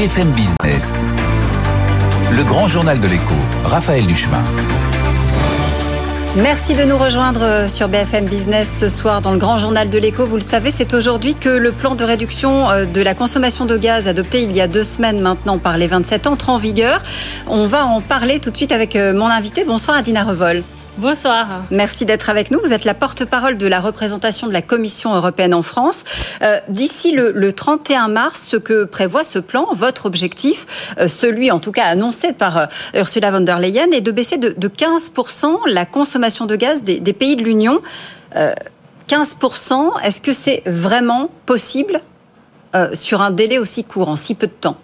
BFM Business. Le grand journal de l'écho, Raphaël Duchemin. Merci de nous rejoindre sur BFM Business ce soir dans le grand journal de l'écho. Vous le savez, c'est aujourd'hui que le plan de réduction euh, de la consommation de gaz adopté il y a deux semaines maintenant par les 27 entre en vigueur. On va en parler tout de suite avec euh, mon invité. Bonsoir Adina Revol. Bonsoir. Merci d'être avec nous. Vous êtes la porte-parole de la représentation de la Commission européenne en France. Euh, d'ici le, 31 mars, ce que prévoit ce plan, votre objectif, euh, celui en tout cas annoncé par euh, Ursula von der Leyen, est de baisser de, 15% la consommation de gaz des, des pays de l'Union. 15%, est-ce que c'est vraiment possible sur un délai aussi court, en si peu de temps?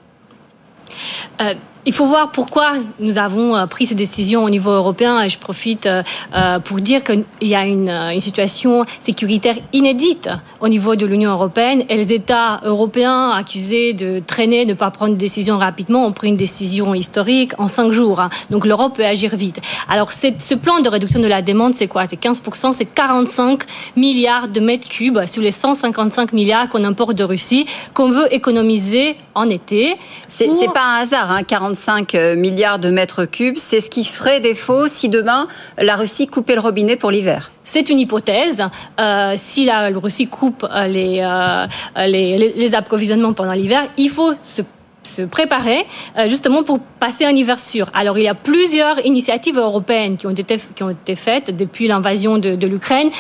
Il faut voir pourquoi nous avons euh, pris ces décisions au niveau européen et je profite euh, euh, pour dire qu'il y a une, situation sécuritaire inédite au niveau de l'Union européenne et les États européens accusés de traîner, de ne pas prendre de décision rapidement ont pris une décision historique en cinq jours. Hein. Donc l'Europe peut agir vite. Alors ce plan de réduction de la demande, c'est quoi? C'est 15%, c'est 45 milliards de mètres cubes sur les 155 milliards qu'on importe de Russie qu'on veut économiser en été. C'est pas un hasard, hein, 45 5 euh, milliards de mètres cubes. C'est ce qui ferait défaut si demain la Russie coupait le robinet pour l'hiver. C'est une hypothèse. Euh, si la Russie coupe euh, les, approvisionnements pendant l'hiver, il faut se se préparer justement pour passer un hiver sûr. Alors il y a plusieurs initiatives européennes qui ont été, qui ont été faites depuis l'invasion de l'Ukraine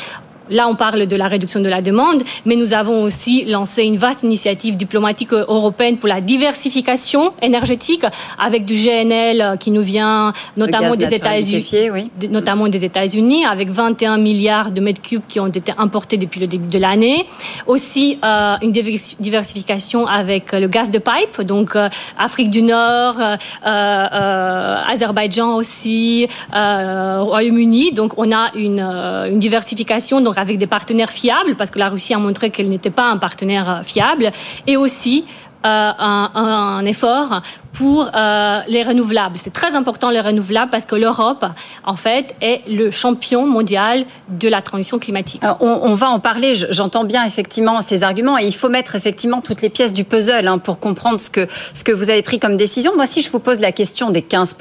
Là, on parle de la réduction de la demande, mais nous avons aussi lancé une vaste initiative diplomatique européenne pour la diversification énergétique avec du GNL euh, qui nous vient notamment des États-Unis, oui. notamment des États-Unis, avec 21 milliards de mètres cubes qui ont été importés depuis le début de l'année. Aussi euh, une diversification avec le gaz de pipe, donc euh, Afrique du Nord, Azerbaïdjan aussi, Royaume-Uni. Donc on a une, une diversification. Donc avec des partenaires fiables, parce que la Russie a montré qu'elle n'était pas un partenaire euh, fiable, et aussi un, un, effort pour euh, les renouvelables. C'est très important les renouvelables parce que l'Europe, en fait, est le champion mondial de la transition climatique. on, va en parler. J'entends bien effectivement ces arguments et il faut mettre effectivement toutes les pièces du puzzle hein, pour comprendre ce que ce que vous avez pris comme décision. Moi, si je vous pose la question des 15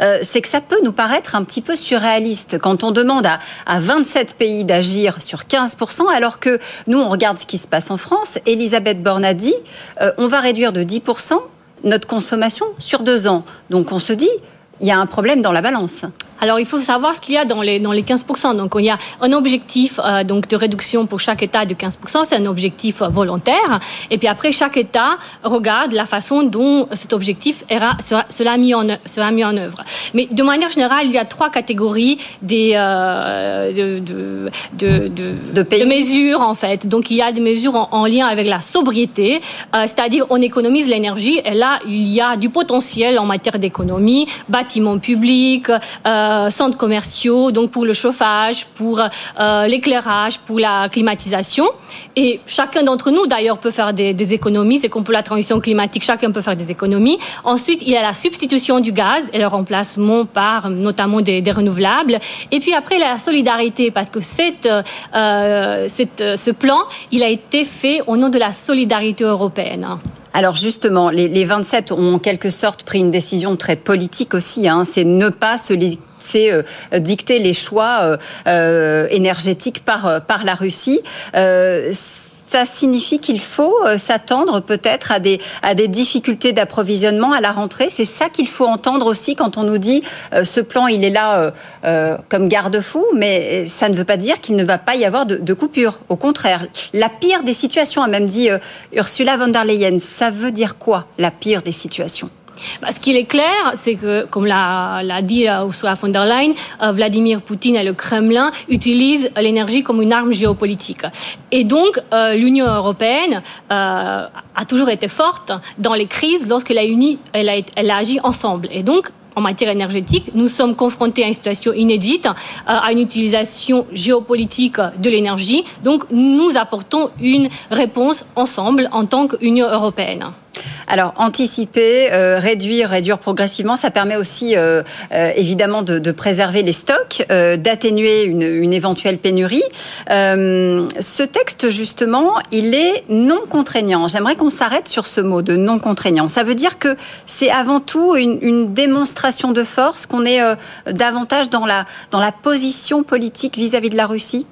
euh, c'est que ça peut nous paraître un petit peu surréaliste quand on demande à, à 27 pays d'agir sur 15 alors que nous, on regarde ce qui se passe en France. Elisabeth Borne a dit, euh, va réduire de 10% notre consommation sur deux ans. Donc on se dit, il y a un problème dans la balance. Alors, il faut savoir ce qu'il y a dans les, dans les 15%. Donc, il y a un objectif euh, donc, de réduction pour chaque État de 15%. C'est un objectif euh, volontaire. Et puis après, chaque État regarde la façon dont cet objectif sera, mis en, sera mis en œuvre. Mais de manière générale, il y a trois catégories des, euh, de, de, de, de, mesures, en fait. Donc, il y a des mesures en, lien avec la sobriété, c'est-à-dire on économise l'énergie. Et là, il y a du potentiel en matière d'économie, bâtiments publics, euh, centres commerciaux, donc pour le chauffage, pour euh, l'éclairage, pour la climatisation. Et chacun d'entre nous, d'ailleurs, peut faire des, économies. C'est comme pour la transition climatique, chacun peut faire des économies. Ensuite, il y a la substitution du gaz et le remplacement par notamment des, renouvelables. Et puis après, la solidarité, parce que euh, ce plan, il a été fait au nom de la solidarité européenne. Alors justement, les, 27 ont en quelque sorte pris une décision très politique aussi. Hein. c'est ne pas se c'est euh, dicter les choix euh, euh, énergétiques par, par la Russie ça signifie qu'il faut s'attendre peut-être à des, à des difficultés d'approvisionnement à la rentrée. C'est ça qu'il faut entendre aussi quand on nous dit ce plan, il est là comme garde-fou, mais ça ne veut pas dire qu'il ne va pas y avoir de, coupure. Au contraire, la pire des situations, a même dit Ursula von der Leyen. Ça veut dire quoi, la pire des situations? Ce qu'il est clair, c'est que, comme l'a dit euh, Ursula von der Leyen, euh, Vladimir Poutine et le Kremlin utilisent l'énergie comme une arme géopolitique. Et donc, euh, l'Union européenne a toujours été forte dans les crises lorsqu'elle elle a agi ensemble. Et donc, en matière énergétique, nous sommes confrontés à une situation inédite, à une utilisation géopolitique de l'énergie. Donc, nous apportons une réponse ensemble en tant qu'Union européenne. Alors, anticiper, euh, réduire, réduire progressivement, ça permet aussi euh, euh, évidemment de, préserver les stocks, d'atténuer une, éventuelle pénurie. ce texte, justement, il est non contraignant. J'aimerais qu'on s'arrête sur ce mot de non contraignant. Ça veut dire que c'est avant tout une, démonstration de force, qu'on est davantage dans la, dans la position politique vis à -vis de la Russie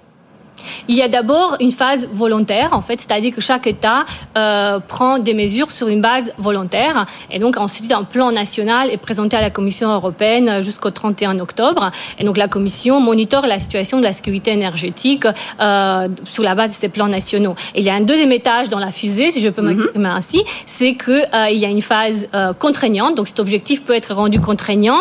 il y a d'abord une phase volontaire, en fait, c'est-à-dire que chaque État euh, prend des mesures sur une base volontaire. Et donc, ensuite, un plan national est présenté à la Commission européenne jusqu'au 31 octobre. Et donc, la Commission monitore la situation de la sécurité énergétique euh, sur la base de ces plans nationaux. Et il y a un deuxième étage dans la fusée, si je peux mhm. m'exprimer ainsi, c'est qu'il euh, y a une phase contraignante. Donc, cet objectif peut être rendu contraignant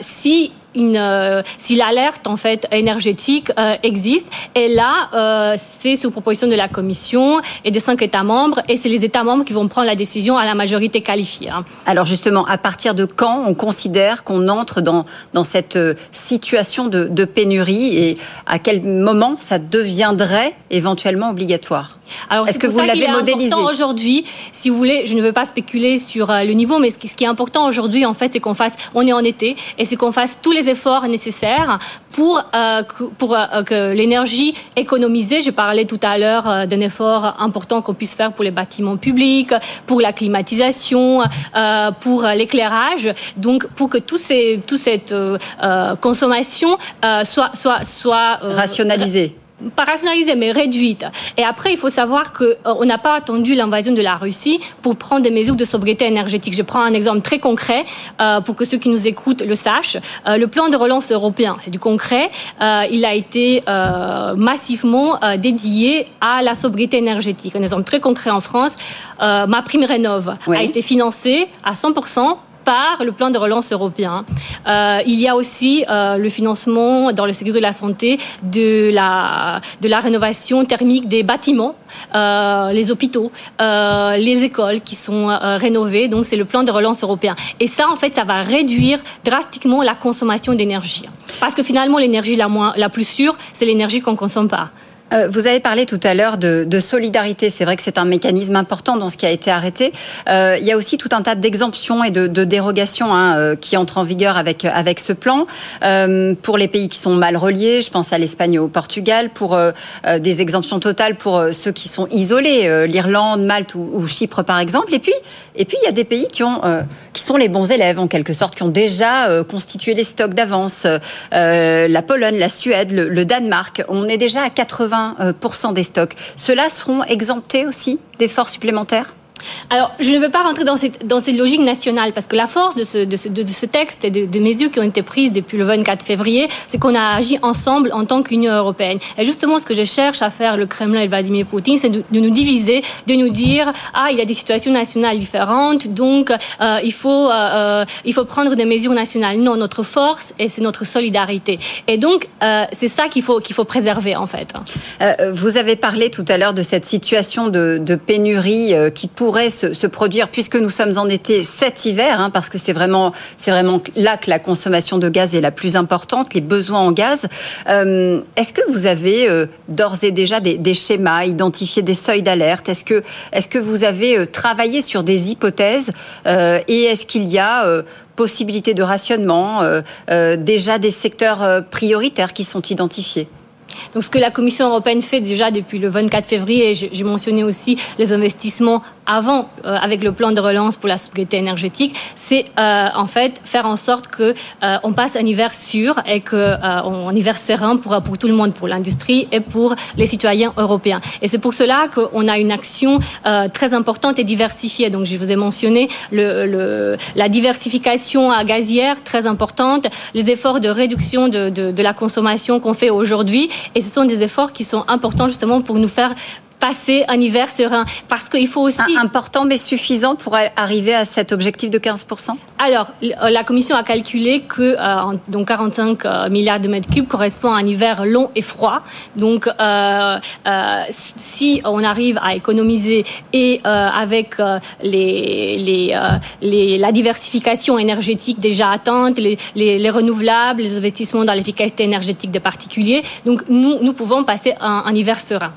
si une, euh, si l'alerte en fait énergétique euh, existe. Et là, euh, c'est sous proposition de la Commission et des cinq États membres, et c'est les États membres qui vont prendre la décision à la majorité qualifiée. Hein. Alors justement, à partir de quand on considère qu'on entre dans, dans cette situation de, de pénurie et à quel moment ça deviendrait éventuellement obligatoire? Alors, est-ce que vous l'avez modélisé? Aujourd'hui, si vous voulez, je ne veux pas spéculer sur le niveau, mais ce qui est important aujourd'hui, en fait, c'est qu'on fasse, on est en été, et c'est qu'on fasse tous les efforts nécessaires pour, euh, euh, que l'énergie économisée, j'ai parlé tout à l'heure euh, d'un effort important qu'on puisse faire pour les bâtiments publics, pour la climatisation, pour l'éclairage, donc pour que toute cette consommation soit, soit rationalisée pas rationalisée, mais réduite. Et après, il faut savoir qu'on euh, n'a pas attendu l'invasion de la Russie pour prendre des mesures de sobriété énergétique. Je prends un exemple très concret euh, pour que ceux qui nous écoutent le sachent. Euh, le plan de relance européen, c'est du concret. il a été massivement dédié à la sobriété énergétique. Un exemple très concret en France, ma prime rénove a été financée à 100% par le plan de relance européen. Euh, il y a aussi euh, le financement dans le sécurité de la santé de la, rénovation thermique des bâtiments, euh, les hôpitaux, les écoles qui sont rénovées. Donc c'est le plan de relance européen. Et ça, en fait, ça va réduire drastiquement la consommation d'énergie. Parce que finalement, l'énergie la, la plus sûre, c'est l'énergie qu'on ne consomme pas. Euh, vous avez parlé tout à l'heure de, solidarité. C'est vrai que c'est un mécanisme important dans ce qui a été arrêté. Euh, il y a aussi tout un tas d'exemptions et de, dérogations hein, euh, qui entrent en vigueur avec, avec ce plan. pour les pays qui sont mal reliés, je pense à l'Espagne et au Portugal, pour des exemptions totales pour ceux qui sont isolés, l'Irlande, Malte ou, Chypre par exemple. Et puis, et puis il y a des pays qui, ont, qui sont les bons élèves en quelque sorte, qui ont déjà constitué les stocks d'avance. la Pologne, la Suède, le, le Danemark. On est déjà à 80 euh, des stocks. Ceux-là seront exemptés aussi d'efforts supplémentaires? Alors, je ne veux pas rentrer dans cette, dans cette logique nationale, parce que la force de ce, texte et de, mesures qui ont été prises depuis le 24 février, c'est qu'on a agi ensemble en tant qu'Union européenne. Et justement, ce que je cherche à faire le Kremlin et Vladimir Poutine, c'est de, nous diviser, de nous dire, ah, il y a des situations nationales différentes, donc euh, il, faut, euh, euh, il faut prendre des mesures nationales. Non, notre force, et c'est notre solidarité. Et donc, c'est ça qu'il faut, qu'il faut préserver, en fait. vous avez parlé tout à l'heure de cette situation de, pénurie qui se, produire, puisque nous sommes en été cet hiver, hein, parce que c'est vraiment, vraiment là que la consommation de gaz est la plus importante, les besoins en gaz. Euh, est-ce que vous avez euh, d'ores et déjà des, schémas, identifié des seuils d'alerte? Est-ce que, est-ce que vous avez euh, travaillé sur des hypothèses Et est-ce qu'il y a possibilité de rationnement, déjà des secteurs prioritaires qui sont identifiés? Donc, ce que la Commission européenne fait déjà depuis le 24 février, j'ai mentionné aussi les investissements avant, euh, avec le plan de relance pour la sobriété énergétique, c'est euh, en fait faire en sorte que euh, on passe un hiver sûr et que un hiver serein pour tout le monde, pour l'industrie et pour les citoyens européens. Et c'est pour cela qu'on a une action très importante et diversifiée. Donc, je vous ai mentionné la diversification à gazière très importante, les efforts de réduction de, de la consommation qu'on fait aujourd'hui et ce sont des efforts qui sont importants justement pour nous faire passer un hiver serein. Parce qu'il faut aussi... Important mais suffisant pour arriver à cet objectif de 15% Alors, la Commission a calculé que euh, donc 45 euh, milliards de mètres cubes correspond à un hiver long et froid. Donc, euh, si on arrive à économiser et avec les, les, les, la diversification énergétique déjà atteinte, les, les, renouvelables, les investissements dans l'efficacité énergétique des particuliers, donc nous, nous pouvons passer un hiver serein.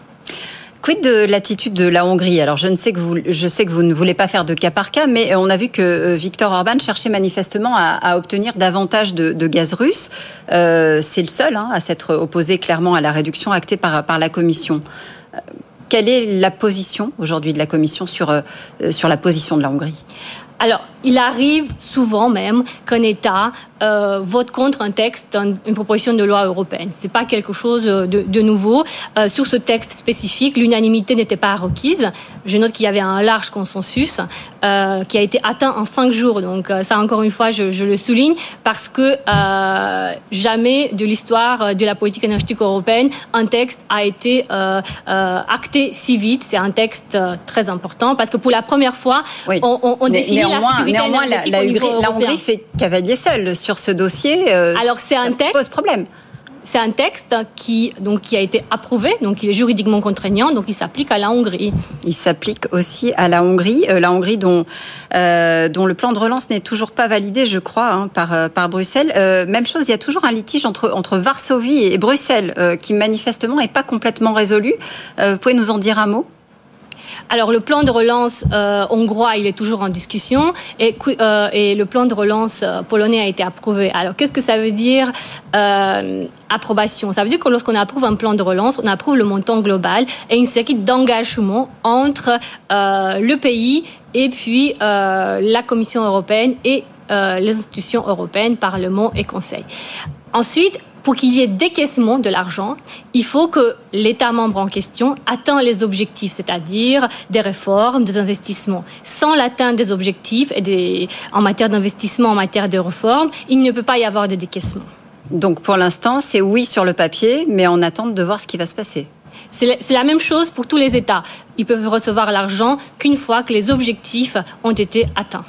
Quid de l'attitude de la Hongrie? Alors je ne sais que vous, je sais que vous ne voulez pas faire de cas par cas, mais on a vu que Viktor Orban cherchait manifestement à, obtenir davantage de, gaz russe. C'est le seul hein, à s'être opposé clairement à la réduction actée par, par la Commission. Quelle est la position aujourd'hui de la Commission sur, sur la position de la Hongrie? Alors, il arrive souvent même qu'un État euh, vote contre un texte, une proposition de loi européenne. C'est pas quelque chose de, nouveau. Euh, sur ce texte spécifique, l'unanimité n'était pas requise. Je note qu'il y avait un large consensus euh, qui a été atteint en cinq jours. Donc ça, encore une fois, je, le souligne parce que jamais de l'histoire de la politique énergétique européenne, un texte a été acté si vite. C'est un texte très important parce que pour la première fois, on, on définit néanmoins, néanmoins la, la, Hongrie, fait cavalier seul sur ce dossier. Euh, Alors c'est un texte pose problème. C'est un texte qui, donc, qui a été approuvé, donc il est juridiquement contraignant, donc il s'applique à la Hongrie. Il s'applique aussi à la Hongrie, euh, la Hongrie dont, euh, dont le plan de relance n'est toujours pas validé, je crois, hein, par, par Bruxelles. même chose, il y a toujours un litige entre, entre Varsovie et Bruxelles qui manifestement n'est pas complètement résolu. vous pouvez nous en dire un mot? Alors le plan de relance euh, hongrois, il est toujours en discussion et, euh, le plan de relance euh, polonais a été approuvé. Alors qu'est-ce que ça veut dire approbation? Ça veut dire que lorsqu'on approuve un plan de relance, on approuve le montant global et une série d'engagements entre le pays et puis la Commission européenne et les institutions européennes, Parlement et Conseil. Ensuite, pour qu'il y ait décaissement de l'argent, il faut que l'État membre en question atteigne les objectifs, c'est-à-dire des réformes, des investissements. Sans l'atteinte des objectifs et en matière d'investissement, en matière de réformes, il ne peut pas y avoir de décaissement. Donc pour l'instant, c'est oui sur le papier, mais en attente de voir ce qui va se passer. C'est la même chose pour tous les États. Ils peuvent recevoir l'argent qu'une fois que les objectifs ont été atteints.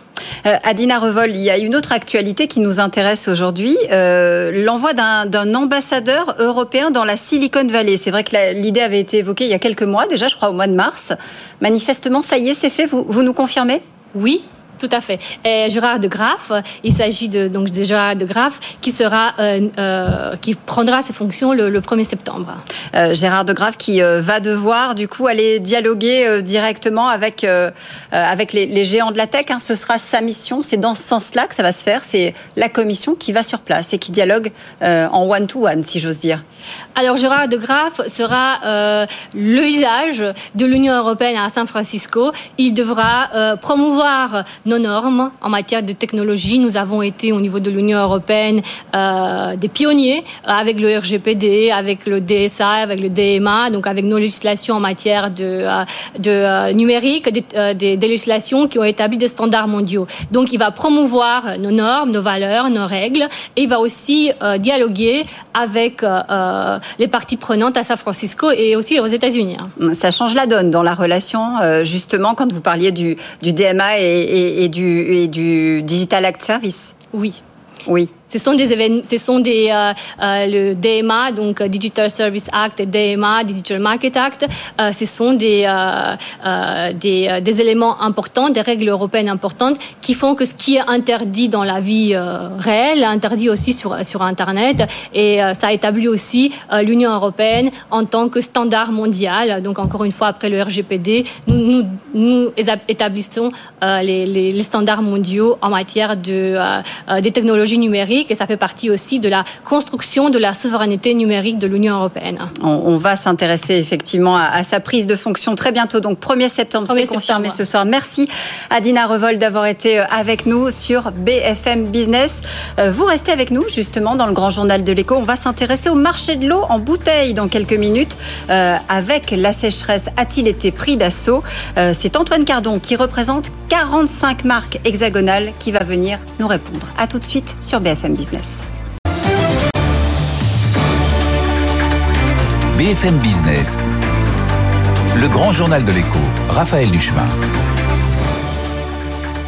Euh, Adina Revol, il y a une autre actualité qui nous intéresse aujourd'hui, euh, l'envoi d'un ambassadeur européen dans la Silicon Valley. C'est vrai que l'idée avait été évoquée il y a quelques mois, déjà je crois au mois de mars. Manifestement, ça y est, c'est fait, vous, vous nous confirmez? Oui, tout à fait. Et Gérard de Graff, il s'agit de, donc de Gérard de Graff qui sera, euh, euh, qui prendra ses fonctions le, 1er septembre. Euh, Gérard de Graff qui va devoir du coup aller dialoguer directement avec avec les, géants de la tech. Hein. Ce sera sa mission. C'est dans ce sens-là que ça va se faire. C'est la commission qui va sur place et qui dialogue en one-to-one, si j'ose dire. Alors Gérard de Graff sera le visage de l'Union européenne à San Francisco. Il devra promouvoir nos normes en matière de technologie. Nous avons été au niveau de l'Union européenne euh, des pionniers avec le RGPD, avec le DSA, avec le DMA, donc avec nos législations en matière de, euh, euh, numérique, des, législations qui ont établi des standards mondiaux. Donc il va promouvoir nos normes, nos valeurs, nos règles, et il va aussi dialoguer avec les parties prenantes à San Francisco et aussi aux États-Unis. Hein. Ça change la donne dans la relation, justement, quand vous parliez du, DMA et, du, et du Digital Act Service. Oui. Oui. Ce sont des événements, ce sont des euh, euh, le DMA, donc euh, Digital Service Act et DMA, Digital Market Act. ce sont des, des, des éléments importants, des règles européennes importantes qui font que ce qui est interdit dans la vie réelle interdit aussi sur sur Internet. Et ça établit aussi l'Union européenne en tant que standard mondial. Donc encore une fois après le RGPD, nous nous, nous établissons les, les, les, standards mondiaux en matière de des technologies numériques et ça fait partie aussi de la construction de la souveraineté numérique de l'Union européenne. On, va s'intéresser effectivement à, sa prise de fonction très bientôt, donc 1er septembre, c'est confirmé ce soir. Merci Adina Revol d'avoir été euh, avec nous sur BFM Business. Euh, vous restez avec nous justement dans le grand journal de l'écho. On va s'intéresser au marché de l'eau en bouteille dans quelques minutes. Euh, avec la sécheresse, a-t-il été pris d'assaut? C'est Antoine Cardon qui représente 45 marques hexagonales qui va venir nous répondre. A tout de suite sur BFM. BFM Business. Le grand journal de l'écho. Raphaël Duchemin.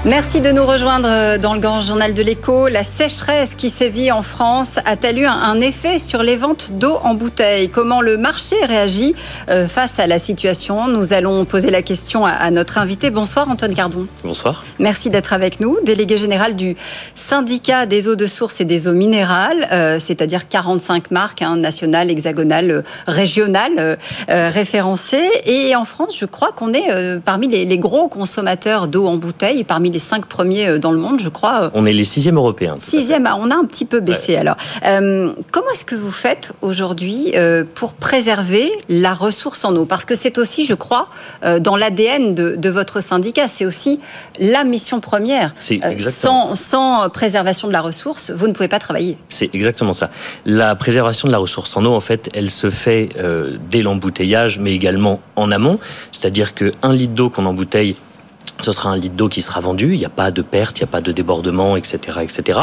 Merci de nous rejoindre euh, dans le grand journal de l'écho. La sécheresse qui sévit en France a-t-elle eu un effet sur les ventes d'eau en bouteille? Comment le marché réagit euh, face à la situation? Nous allons poser la question à notre invité. Bonsoir Antoine Cardon. Bonsoir. Merci d'être avec nous. Délégué général du syndicat des eaux de source et des eaux minérales, euh, c'est-à-dire 45 marques hein, nationales, hexagonales, régionales référencées. Et en France, je crois qu'on est parmi les, les gros consommateurs d'eau en bouteille, parmi les cinq premiers euh, dans le monde, je crois. Euh. On est les sixièmes européens. Sixième, ah, on a un petit peu baissé alors. Euh, comment est-ce que vous faites aujourd'hui pour préserver la ressource en eau? Parce que c'est aussi, je crois, dans l'ADN de, votre syndicat, c'est aussi la mission première. sans, sans préservation de la ressource, vous ne pouvez pas travailler. C'est exactement ça. La préservation de la ressource en eau, en fait, elle se fait dès l'embouteillage, mais également en amont. C'est-à-dire qu'un litre d'eau qu'on embouteille ce sera un litre d'eau qui sera vendu, il n'y a pas de perte, il n'y a pas de débordement, etc., etc.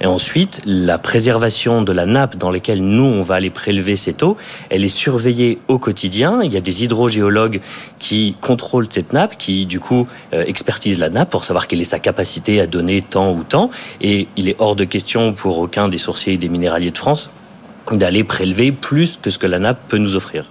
Et ensuite, la préservation de la nappe dans laquelle nous, on va aller prélever cette eau, elle est surveillée au quotidien. Il y a des hydrogéologues qui contrôlent cette nappe, qui, du coup, euh, expertisent la nappe pour savoir quelle est sa capacité à donner tant ou tant. Et il est hors de question pour aucun des sourciers et des minéraliers de France d'aller prélever plus que ce que la nappe peut nous offrir.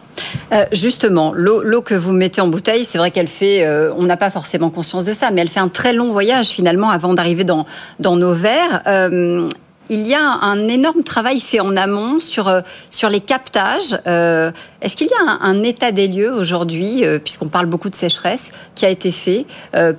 Euh, justement, l'eau que vous mettez en bouteille, c'est vrai qu'elle fait, euh, on n'a pas forcément conscience de ça, mais elle fait un très long voyage finalement avant d'arriver dans, dans nos verres. Euh, il y a un énorme travail fait en amont sur, sur les captages. Est-ce qu'il y a un, état des lieux aujourd'hui, puisqu'on parle beaucoup de sécheresse, qui a été fait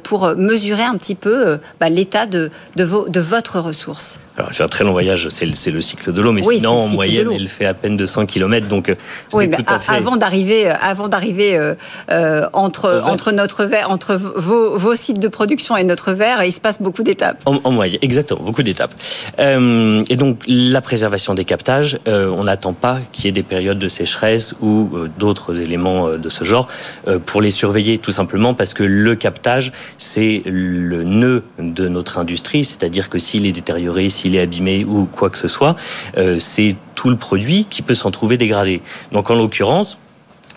pour mesurer un petit peu bah, l'état de, de, de votre ressource? Alors, fait un très long voyage, c'est le, cycle de l'eau, mais sinon, en moyenne, il fait à peine 200 km, donc euh, c'est tout à fait... Avant d'arriver, euh, avant d'arriver euh, entre, entre, notre verre, entre vos, vos, sites de production et notre verre, il se passe beaucoup d'étapes. En, moyenne, exactement, beaucoup d'étapes. et donc, la préservation des captages, on n'attend pas qu'il y ait des périodes de sécheresse ou d'autres éléments de ce genre pour les surveiller, tout simplement parce que le captage, c'est le nœud de notre industrie, c'est-à-dire que s'il est détérioré, s'il est abîmé ou quoi que ce soit, euh, c'est tout le produit qui peut s'en trouver dégradé. Donc en l'occurrence,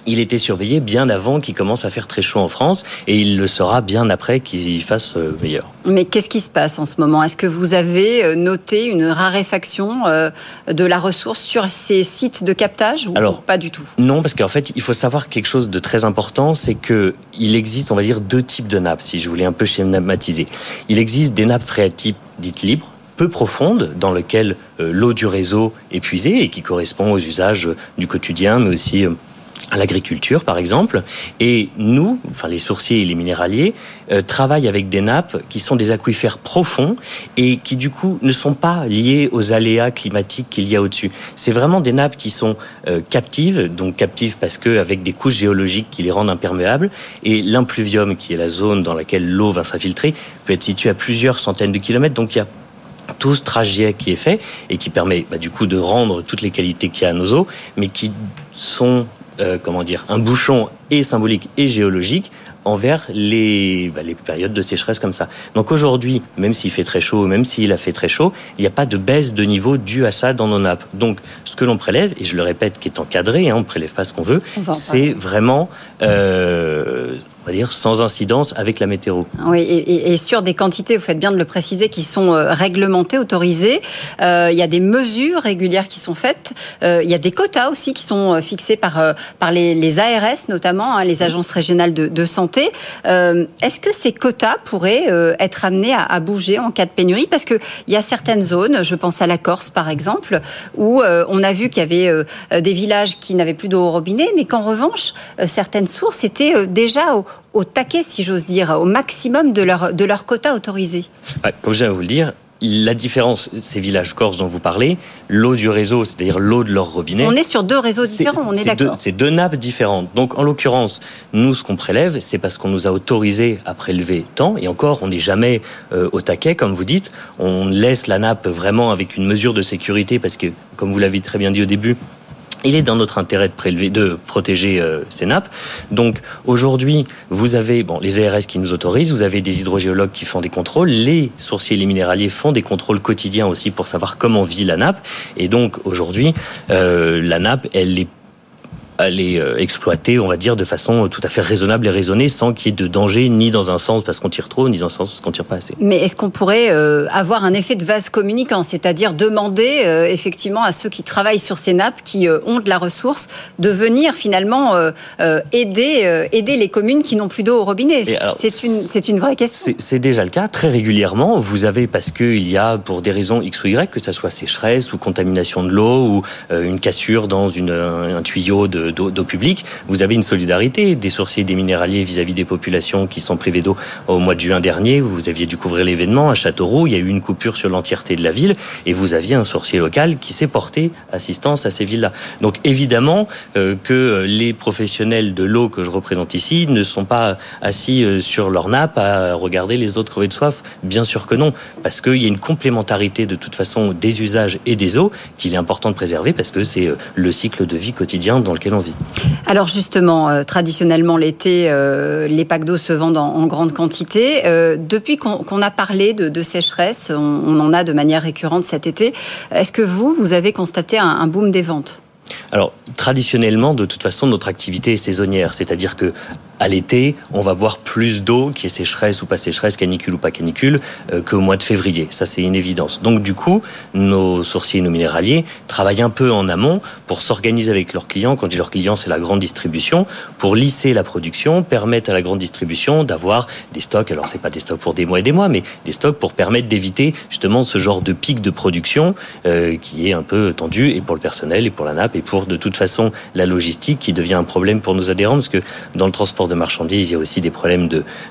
il était surveillé bien avant qu'il commence à faire très chaud en France et il le sera bien après qu'il fasse euh, meilleur. Mais qu'est-ce qui se passe en ce moment? Est-ce que vous avez euh, noté une raréfaction de la ressource sur ces sites de captage ou Alors, pas du tout? Non, parce qu'en fait, il faut savoir quelque chose de très important, c'est que il existe, on va dire, deux types de nappes, si je voulais un peu schématiser. Il existe des nappes phréatiques dites libres, peu profonde dans lequel euh, l'eau du réseau est puisée et qui correspond aux usages du quotidien, mais aussi euh, à l'agriculture, par exemple. Et nous, enfin les sourciers et les minéraliers, euh, travaillent avec des nappes qui sont des aquifères profonds et qui du coup ne sont pas liés aux aléas climatiques qu'il y a au-dessus. C'est vraiment des nappes qui sont captives, donc captives parce que avec des couches géologiques qui les rendent imperméables. Et l'impluvium, qui est la zone dans laquelle l'eau va s'infiltrer, peut être situé à plusieurs centaines de kilomètres. Donc il y a tout ce trajet qui est fait et qui permet bah, du coup de rendre toutes les qualités qu'il y a à nos eaux, mais qui sont euh, comment dire un bouchon et symbolique et géologique envers les, bah, les périodes de sécheresse comme ça. Donc aujourd'hui, même s'il fait très chaud, même s'il a fait très chaud, il n'y a pas de baisse de niveau due à ça dans nos nappes. Donc ce que l'on prélève, et je le répète, qui est encadré, hein, on ne prélève pas ce qu'on veut, c'est vraiment euh, dire, sans incidence avec la météo. Oui, et, sur des quantités, vous faites bien de le préciser, qui sont euh, réglementées, autorisées. Euh, il y a des mesures régulières qui sont faites. Euh, il y a des quotas aussi qui sont fixés par, par les, ARS, notamment, hein, les agences régionales de, santé. Est-ce que ces quotas pourraient être amenés à, bouger en cas de pénurie? Parce qu'il y a certaines zones, je pense à la Corse par exemple, où on a vu qu'il y avait des villages qui n'avaient plus d'eau au robinet, mais qu'en revanche, certaines sources étaient déjà au, au taquet, si j'ose dire, au maximum de leur, de leur quota autorisé Comme je viens de vous le dire, la différence, ces villages corses dont vous parlez, l'eau du réseau, c'est-à-dire l'eau de leur robinet. On est sur deux réseaux différents, on est, d'accord. C'est deux nappes différentes. Donc, en l'occurrence, nous, ce qu'on prélève, c'est parce qu'on nous a autorisé à prélever tant. Et encore, on n'est jamais euh, au taquet, comme vous dites. On laisse la nappe vraiment avec une mesure de sécurité parce que, comme vous l'avez très bien dit au début, il est dans notre intérêt de protéger euh, ces nappes. Donc aujourd'hui, vous avez bon, les ARS qui nous autorisent, vous avez des hydrogéologues qui font des contrôles, les sourciers et les minéraliers font des contrôles quotidiens aussi pour savoir comment vit la nappe. Et donc aujourd'hui, euh, la nappe, elle est à les euh, exploiter, on va dire, de façon tout à fait raisonnable et raisonnée, sans qu'il y ait de danger ni dans un sens parce qu'on tire trop, ni dans un sens parce qu'on tire pas assez. Mais est-ce qu'on pourrait euh, avoir un effet de vase communicant, c'est-à-dire demander euh, effectivement à ceux qui travaillent sur ces nappes, qui ont de la ressource, de venir finalement aider, aider les communes qui n'ont plus d'eau au robinet? C'est une, c'est une vraie question. C'est déjà le cas. Très régulièrement, vous avez, parce qu'il y a pour des raisons X ou Y, que ce soit sécheresse ou contamination de l'eau ou une cassure dans une, un tuyau d'eau publique, vous avez une solidarité des sourciers et des minéraliers vis-à-vis des populations qui sont privées d'eau. Au mois de juin dernier, vous aviez dû couvrir l'événement à Châteauroux, il y a eu une coupure sur l'entièreté de la ville et vous aviez un sourcier local qui s'est porté assistance à ces villes-là. Donc évidemment euh, que les professionnels de l'eau que je représente ici ne sont pas assis euh, sur leur nappe à regarder les autres crever de soif. Bien sûr que non, parce qu'il y a une complémentarité de toute façon des usages et des eaux qu'il est important de préserver parce que c'est euh, le cycle de vie quotidien dans lequel on vit. Alors justement, euh, traditionnellement l'été, euh, les packs d'eau se vendent en, grande quantité. depuis qu'on a parlé de, sécheresse, on, en a de manière récurrente cet été. Est-ce que vous, vous avez constaté un boom des ventes? Alors, traditionnellement, de toute façon, notre activité est saisonnière, c'est-à-dire que à l'été, on va boire plus d'eau, qui est sécheresse ou pas sécheresse, canicule ou pas canicule, euh, qu'au mois de février. Ça, c'est une évidence. Donc, du coup, nos sourciers et nos minéraliers travaillent un peu en amont pour s'organiser avec leurs clients. Quand je dis leurs clients, c'est la grande distribution, pour lisser la production, permettre à la grande distribution d'avoir des stocks. Alors, c'est pas des stocks pour des mois et des mois, mais des stocks pour permettre d'éviter justement ce genre de pic de production euh, qui est un peu tendu et pour le personnel et pour la nappe et pour de toute façon la logistique qui devient un problème pour nos adhérents parce que dans le transport de marchandises, il y a aussi des problèmes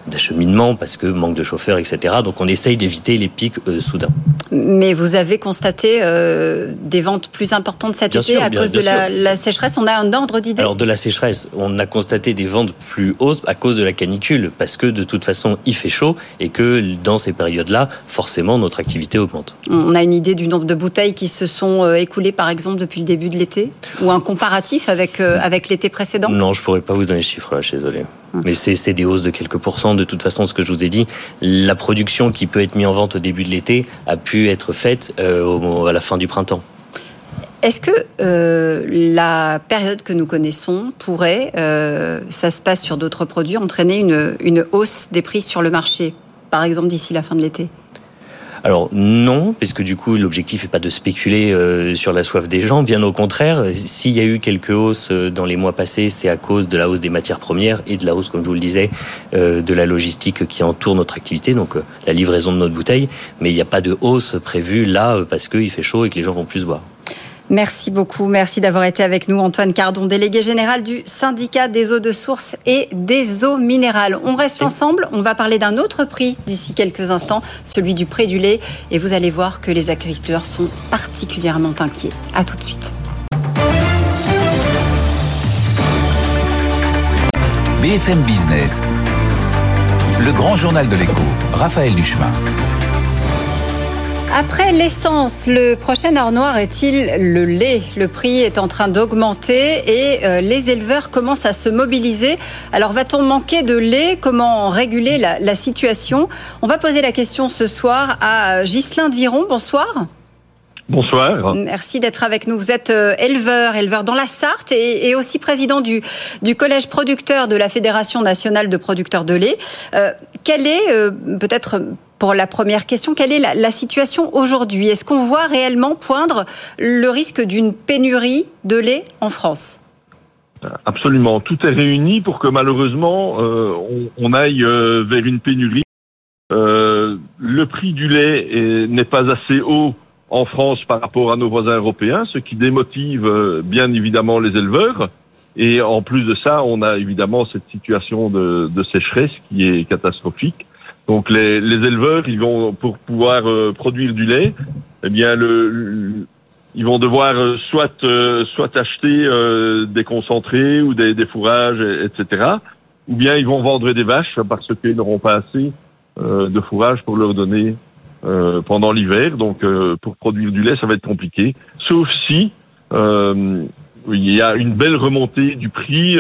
d'acheminement parce que manque de chauffeurs, etc. Donc on essaye d'éviter les pics euh, soudains. Mais vous avez constaté euh, des ventes plus importantes cet été à cause de la, sécheresse On a un ordre d'idée Alors de la sécheresse, on a constaté des ventes plus hautes à cause de la canicule parce que de toute façon il fait chaud et que dans ces périodes-là, forcément notre activité augmente. On a une idée du nombre de bouteilles qui se sont euh, écoulées par exemple depuis le début de l'été ou un comparatif avec, euh, avec l'été précédent? Non, je ne pourrais pas vous donner les chiffres là, je suis désolé. Mais c'est des hausses de quelques pourcents. De toute façon, ce que je vous ai dit, la production qui peut être mise en vente au début de l'été a pu être faite euh, à la fin du printemps. Est-ce que euh, la période que nous connaissons pourrait, ça se passe sur d'autres produits, entraîner une, une hausse des prix sur le marché, par exemple d'ici la fin de l'été? Alors non, puisque du coup l'objectif n'est pas de spéculer euh, sur la soif des gens, bien au contraire. S'il y a eu quelques hausses euh, dans les mois passés, c'est à cause de la hausse des matières premières et de la hausse, comme je vous le disais, euh, de la logistique qui entoure notre activité, donc la livraison de notre bouteille. Mais il n'y a pas de hausse prévue là parce qu'il fait chaud et que les gens vont plus boire. Merci beaucoup. Merci d'avoir été avec nous, Antoine Cardon, délégué général du syndicat des eaux de source et des eaux minérales. On reste ensemble. On va parler d'un autre prix d'ici quelques instants, celui du prix du lait. Et vous allez voir que les agriculteurs sont particulièrement inquiets. À tout de suite. BFM Business, le grand journal de l'écho, Raphaël Duchemin. Après l'essence, le prochain or noir est-il le lait? Le prix est en train d'augmenter et euh, les éleveurs commencent à se mobiliser. Alors va-t-on manquer de lait? Comment réguler la, situation? On va poser la question ce soir à Ghislain de Viron. Bonsoir. Bonsoir. Merci d'être avec nous. Vous êtes euh, éleveur, éleveur dans la Sarthe et, aussi président du, du, collège producteur de la Fédération nationale de producteurs de lait. Euh, quel est, peut-être pour la première question, quelle est la, situation aujourd'hui? Est-ce qu'on voit réellement poindre le risque d'une pénurie de lait en France? Absolument. Tout est réuni pour que malheureusement euh, on, aille euh, vers une pénurie. Euh, le prix du lait n'est pas assez haut en France par rapport à nos voisins européens, ce qui démotive bien évidemment les éleveurs. Et en plus de ça, on a évidemment cette situation de sécheresse qui est catastrophique. Donc les, les, éleveurs, ils vont pour pouvoir euh, produire du lait, eh bien le, ils vont devoir euh, soit euh, soit acheter des concentrés ou des, des, fourrages, etc. Ou bien ils vont vendre des vaches parce qu'ils n'auront pas assez de fourrage pour leur donner pendant l'hiver. Donc pour produire du lait, ça va être compliqué. Sauf si il y a une belle remontée du prix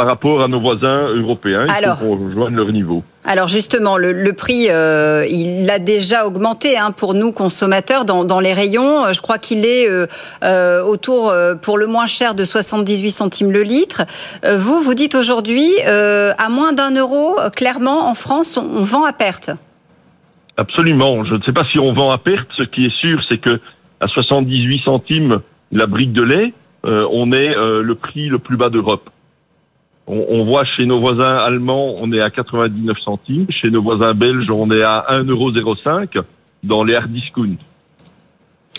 par rapport à nos voisins européens. Il Alors, faut rejoigne leur niveau. Alors justement, le, prix, euh, il a déjà augmenté hein, pour nous consommateurs dans, les rayons. Euh, je crois qu'il est euh, autour, pour le moins cher, de 78 centimes le litre. vous, vous dites aujourd'hui, à moins d'un euro, clairement, en France, on, vend à perte. Absolument. Je ne sais pas si on vend à perte. Ce qui est sûr, c'est que à 78 centimes la brique de lait, on est le prix le plus bas d'Europe. On, voit chez nos voisins allemands, on est à 99 centimes. Chez nos voisins belges, on est à 1,05€ dans les hard discount.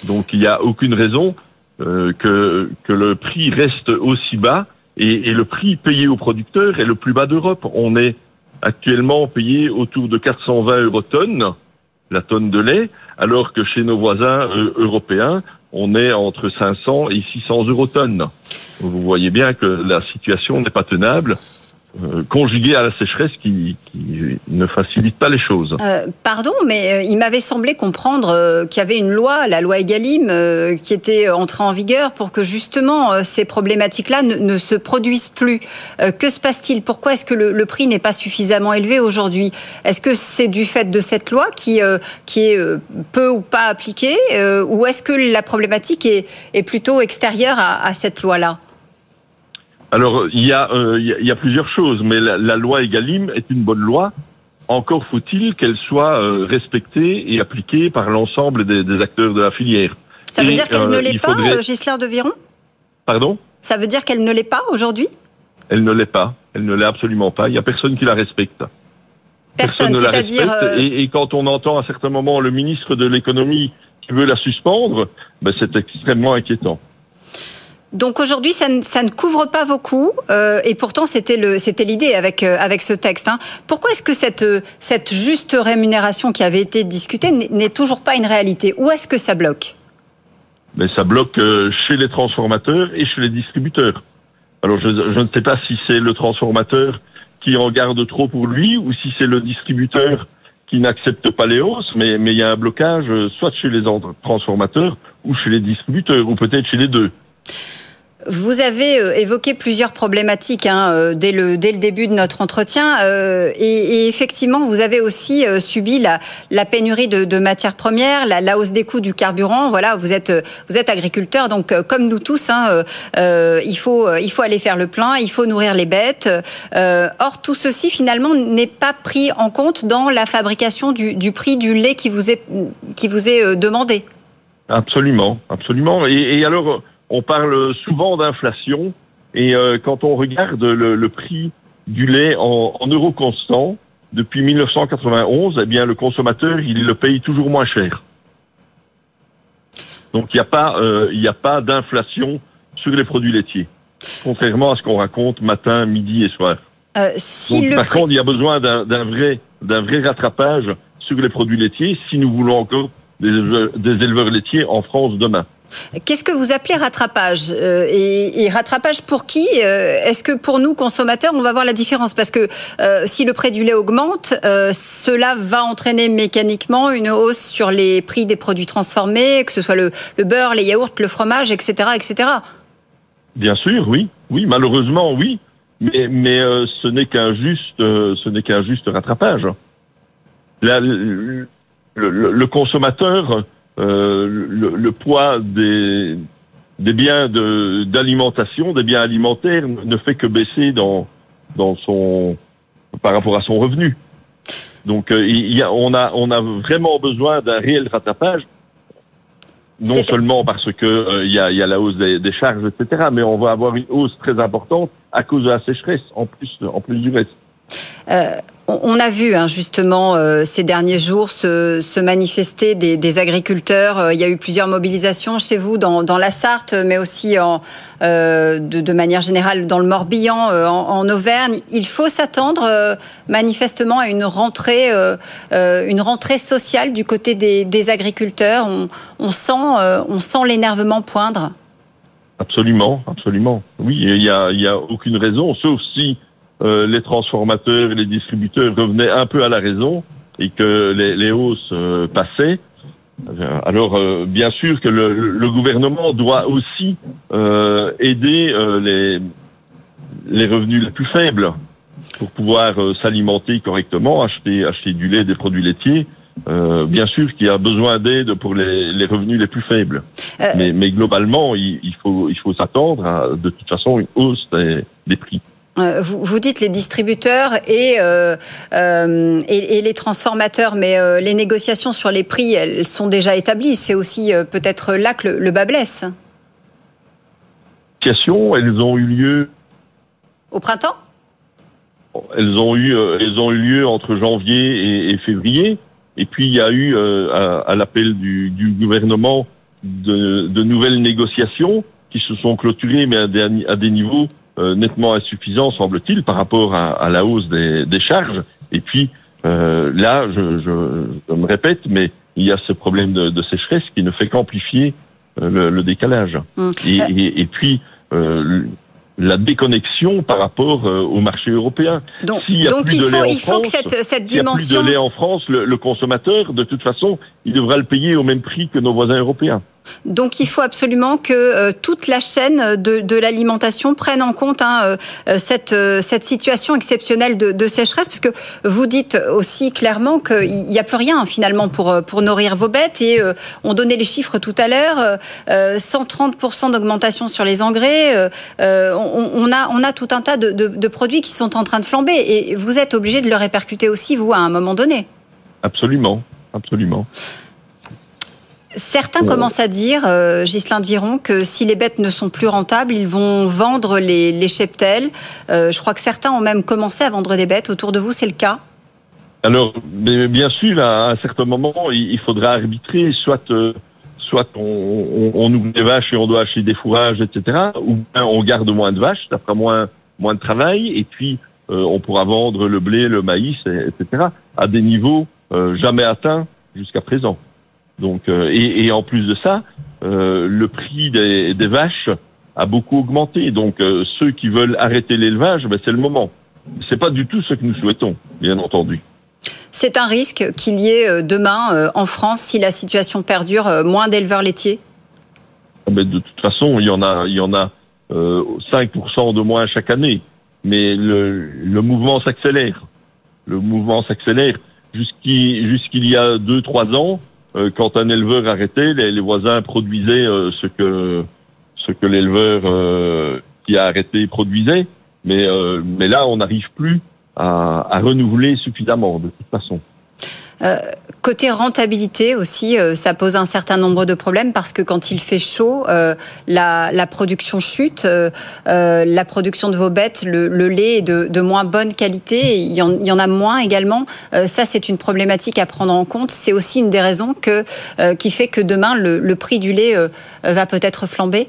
Donc il n'y a aucune raison euh, que, que le prix reste aussi bas et, le prix payé aux producteurs est le plus bas d'Europe. On est actuellement payé autour de 420 euros tonne, la tonne de lait, alors que chez nos voisins euh, européens, on est entre 500 et 600 euros tonne. Vous voyez bien que la situation n'est pas tenable. Euh, conjugué à la sécheresse qui, ne facilite pas les choses. Euh, pardon, mais euh, il m'avait semblé comprendre qu'il y avait une loi, la loi Egalim, qui était entrée en vigueur pour que justement ces problématiques-là ne, se produisent plus. que se passe-t-il? Pourquoi est-ce que le, prix n'est pas suffisamment élevé aujourd'hui? Est-ce que c'est du fait de cette loi qui, qui est peu ou pas appliquée? Ou est-ce que la problématique est, plutôt extérieure à cette loi-là? Alors, il y, a, euh, il y, a plusieurs choses, mais la, loi Egalim est une bonne loi. Encore faut-il qu'elle soit euh, respectée et appliquée par l'ensemble des, acteurs de la filière. Ça veut dire qu'elle ne euh, l'est pas, faudrait... de Viron? Pardon? Ça veut dire qu'elle ne l'est pas aujourd'hui? Elle ne l'est pas. Elle ne l'est absolument pas. Il n'y a personne qui la respecte. Personne, c'est-à-dire... Et, et, quand on entend à certains moments le ministre de l'économie qui veut la suspendre, ben c'est extrêmement inquiétant. Donc aujourd'hui, ça, ne couvre pas vos coûts, euh, et pourtant c'était l'idée avec euh, avec ce texte. Hein. Pourquoi est-ce que cette cette juste rémunération qui avait été discutée n'est toujours pas une réalité? Où est-ce que ça bloque? Mais ça bloque euh, chez les transformateurs et chez les distributeurs. Alors je, ne sais pas si c'est le transformateur qui en garde trop pour lui ou si c'est le distributeur qui n'accepte pas les hausses, mais il y a un blocage soit chez les transformateurs ou chez les distributeurs ou peut-être chez les deux. Vous avez euh, évoqué plusieurs problématiques hein, euh, dès, le, début de notre entretien euh, et, effectivement vous avez aussi subi la, pénurie de, matières premières, la, hausse des coûts du carburant. Voilà, vous êtes agriculteur donc comme nous tous, hein, il faut aller faire le plein, il faut nourrir les bêtes. or tout ceci finalement n'est pas pris en compte dans la fabrication du, prix du lait qui vous est demandé. Absolument, absolument. Et alors on parle souvent d'inflation et euh, quand on regarde le, prix du lait en, euros constants depuis 1991, eh bien le consommateur il le paye toujours moins cher. Donc il n'y a pas euh, il a pas d'inflation sur les produits laitiers, contrairement à ce qu'on raconte matin, midi et soir. Euh, si par contre, il y a besoin d'un vrai d'un vrai rattrapage sur les produits laitiers si nous voulons encore des éleveurs laitiers en France demain. Qu'est-ce que vous appelez rattrapage euh, et, rattrapage pour qui euh, Est-ce que pour nous, consommateurs, on va voir la différence? Parce que euh, si le prix du lait augmente, cela va entraîner mécaniquement une hausse sur les prix des produits transformés, que ce soit le, beurre, les yaourts, le fromage, etc. etc. Bien sûr, oui. Oui, malheureusement, oui. Mais, ce n'est qu'un juste, juste rattrapage. le, consommateur euh, le, poids des, des biens d'alimentation, des biens alimentaires, ne fait que baisser dans, dans son, par rapport à son revenu. Donc, euh, il y a, on, a, on a vraiment besoin d'un réel rattrapage, non seulement parce que euh, il y, a, y, a, la hausse des, des, charges, etc., mais on va avoir une hausse très importante à cause de la sécheresse, en plus, en plus du reste. Euh, on a vu hein, justement euh, ces derniers jours se, manifester des, agriculteurs. Euh, il y a eu plusieurs mobilisations chez vous dans, la Sarthe, mais aussi en, de, manière générale dans le Morbihan, en, Auvergne. Il faut s'attendre manifestement à une rentrée, une rentrée sociale du côté des, agriculteurs. On, sent, sent l'énervement poindre. Absolument, absolument. Oui, il n'y y a aucune raison, sauf si euh, les transformateurs et les distributeurs revenaient un peu à la raison et que les, hausses euh, passaient. Euh, alors, bien sûr que le, gouvernement doit aussi aider les, les revenus les plus faibles pour pouvoir euh, s'alimenter correctement, acheter, acheter du lait, des produits laitiers. Euh, bien sûr qu'il y a besoin d'aide pour les, les, revenus les plus faibles. Euh, mais, mais, globalement, il, il faut, il faut s'attendre à de toute façon une hausse des, des prix. Euh, vous, vous, dites les distributeurs et, euh, euh, et, et, les transformateurs, mais les négociations sur les prix, elles sont déjà établies. C'est aussi peut-être là que le, le bas blesse. Elles ont eu lieu au printemps? Elles ont eu, elles ont eu lieu entre janvier et, et février. Et puis il y a eu, à, à l'appel du, du, gouvernement, de, de, nouvelles négociations qui se sont clôturées, mais à des, à des niveaux nettement insuffisant, semble-t-il, par rapport à, à la hausse des, des, charges. Et puis euh, là, je, je, je, me répète, mais il y a ce problème de, de sécheresse qui ne fait qu'amplifier euh, le, le, décalage. Mmh. Et, et, et, puis euh, la déconnexion par rapport au marché européen. Donc, il, donc il, faut, il faut, que cette, cette dimension... S'il y a plus de lait en France, le, le consommateur, de toute façon, il devra le payer au même prix que nos voisins européens. Donc il faut absolument que euh, toute la chaîne de, l'alimentation prenne en compte hein, euh, cette, euh, cette situation exceptionnelle de, sécheresse, parce que vous dites aussi clairement qu'il n'y a plus rien finalement pour, nourrir vos bêtes, et on donnait les chiffres tout à l'heure, 130% d'augmentation sur les engrais, on, a, tout un tas de produits qui sont en train de flamber, et vous êtes obligé de le répercuter aussi, vous, à un moment donné. Absolument, absolument. Certains commencent à dire, euh, Ghislain de Viron, que si les bêtes ne sont plus rentables, ils vont vendre les, les cheptels. Euh, je crois que certains ont même commencé à vendre des bêtes. Autour de vous, c'est le cas? Alors, bien sûr, à un certain moment, il faudra arbitrer, soit, euh, soit on, on, ouvre des vaches et on doit acheter des fourrages, etc., ou bien on garde moins de vaches, ça fera moins, moins de travail, et puis euh, on pourra vendre le blé, le maïs, etc., à des niveaux jamais atteints jusqu'à présent. Donc, euh, et, et, en plus de ça, euh, le prix des, des, vaches a beaucoup augmenté. Donc, euh, ceux qui veulent arrêter l'élevage, ben, c'est le moment. C'est pas du tout ce que nous souhaitons, bien entendu. C'est un risque qu'il y ait demain en France, si la situation perdure, moins d'éleveurs laitiers? Ah ben, De toute façon, il y en a, il y en a euh, 5% de moins chaque année. Mais le, le mouvement s'accélère. Le mouvement s'accélère. Jusqu'il jusqu'il y a 2-3 ans, quand un éleveur arrêtait, les, les voisins produisaient euh, ce que ce que l'éleveur euh, qui a arrêté produisait, mais mais là on n'arrive plus à, à renouveler suffisamment de toute façon. Euh, côté rentabilité aussi, euh, ça pose un certain nombre de problèmes parce que quand il fait chaud, euh, la, production chute, la production de vos bêtes, le, lait est de, moins bonne qualité, il y, en, il y en a moins également. ça, c'est une problématique à prendre en compte. C'est aussi une des raisons qui fait que demain, le, prix du lait va peut-être flamber.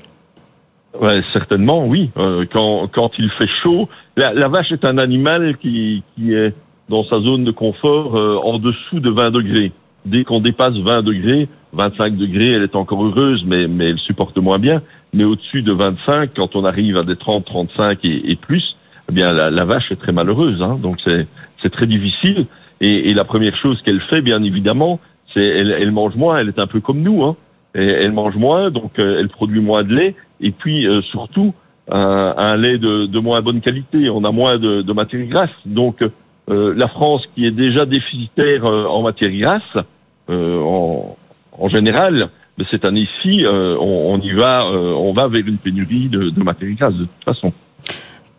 Certainement, oui. quand, il fait chaud, la, vache est un animal qui est dans sa zone de confort euh, en dessous de 20 degrés. Dès qu'on dépasse 20 degrés, 25 degrés, elle est encore heureuse, mais, mais elle supporte moins bien. Mais au-dessus de 25, quand on arrive à des 30, 35 et, et plus, eh bien la, la, vache est très malheureuse. Hein, donc c'est c'est très difficile. Et, et, la première chose qu'elle fait, bien évidemment, c'est elle, elle mange moins. Elle est un peu comme nous. Hein, elle mange moins, donc euh, elle produit moins de lait. Et puis euh, surtout un, un lait de, de, moins bonne qualité. On a moins de, de matière grasse. Donc euh, la France qui est déjà déficitaire euh, en matière grasse, euh, en, en, général, mais cette année-ci, on, y va, on va vers une pénurie de, de matière grasse de toute façon.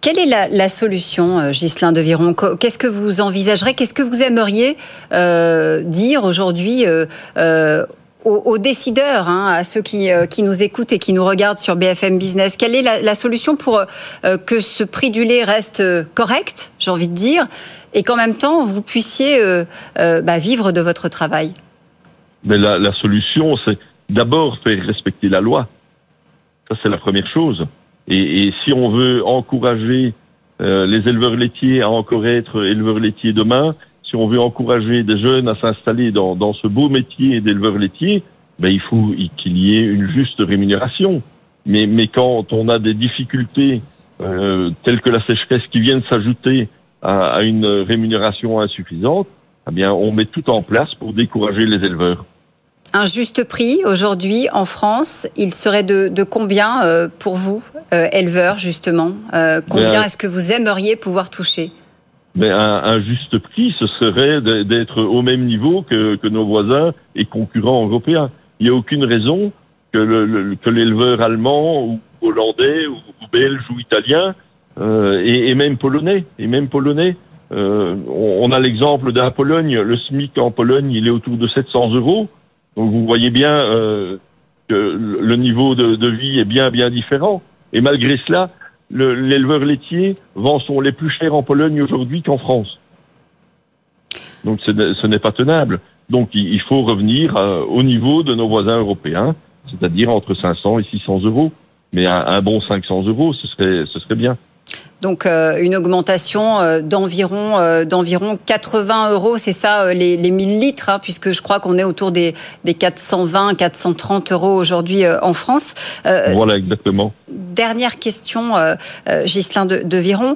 Quelle est la, solution, Ghislain de Viron Qu'est-ce que vous envisagerez Qu'est-ce que vous aimeriez dire aujourd'hui aux, aux, décideurs, hein, à ceux qui, euh, qui, nous écoutent et qui nous regardent sur BFM Business Quelle est la, solution pour euh, que ce prix du lait reste correct, j'ai envie de dire, et qu'en même temps, vous puissiez euh, euh, bah, vivre de votre travail? Mais la, solution, c'est d'abord faire respecter la loi. Ça, c'est la première chose. Et, si on veut encourager euh, les éleveurs laitiers à encore être éleveurs laitiers demain, si on veut encourager des jeunes à s'installer dans, dans, ce beau métier d'éleveur laitier, ben, il faut qu'il y ait une juste rémunération. Mais, mais quand on a des difficultés euh, telles que la sécheresse qui viennent s'ajouter à, à une rémunération insuffisante, eh bien, on met tout en place pour décourager les éleveurs. Un juste prix aujourd'hui en France, il serait de, combien euh, pour vous, euh, éleveurs justement? Combien est-ce que vous aimeriez pouvoir toucher? Mais un, juste prix, ce serait d'être au même niveau que, nos voisins et concurrents européens. Il n'y a aucune raison que l'éleveur allemand ou hollandais ou, belge ou italien et, même polonais et même polonais euh, on, a l'exemple de la Pologne. Le SMIC en Pologne, il est autour de 700 euros. Donc vous voyez bien euh, que le niveau de, vie est bien bien différent. Et malgré cela, l'éleveur laitier vend son lait plus cher en Pologne aujourd'hui qu'en France. Donc ce n'est pas tenable. Donc il, faut revenir euh, au niveau de nos voisins européens, c'est-à-dire entre 500 et 600 euros. Mais un, un bon 500 euros, ce serait, ce serait bien. Donc euh, une augmentation euh, d'environ euh, d'environ 80 euros, c'est ça les, les 1000 litres, hein, puisque je crois qu'on est autour des, des 420, 430 euros aujourd'hui en France. voilà exactement. Dernière question, Ghislain de, de Viron.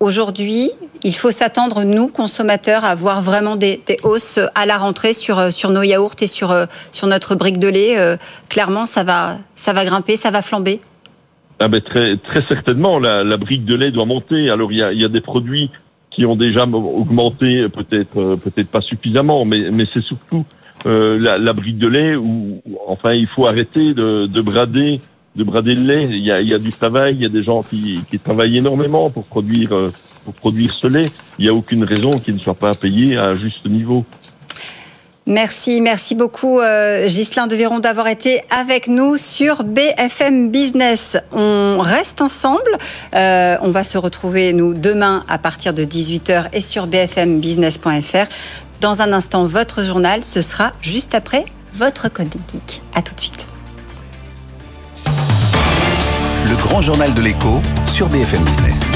Aujourd'hui, il faut s'attendre, nous, consommateurs, à avoir vraiment des, des, hausses à la rentrée sur, sur nos yaourts et sur, sur notre brique de lait. clairement, ça va, ça va grimper, ça va flamber ah ben très, très certainement, la, brique de lait doit monter. Alors il y a, y a des produits qui ont déjà augmenté, peut-être euh, peut-être pas suffisamment, mais, mais c'est surtout euh, la, brique de lait où, enfin, il faut arrêter de, de, brader de brader le lait. Il y a, y a du travail, il y a des gens qui, travaillent énormément pour produire euh, pour produire ce lait. Il n'y a aucune raison qu'il ne soit pas payé à un juste niveau. Merci, merci beaucoup euh, Ghislain Devéron d'avoir été avec nous sur BFM Business. On reste ensemble. Euh, on va se retrouver nous demain à partir de 18h et sur bfmbusiness.fr. Dans un instant, votre journal, ce sera juste après votre code geek. À tout de suite. Le grand journal de l'écho sur BFM Business.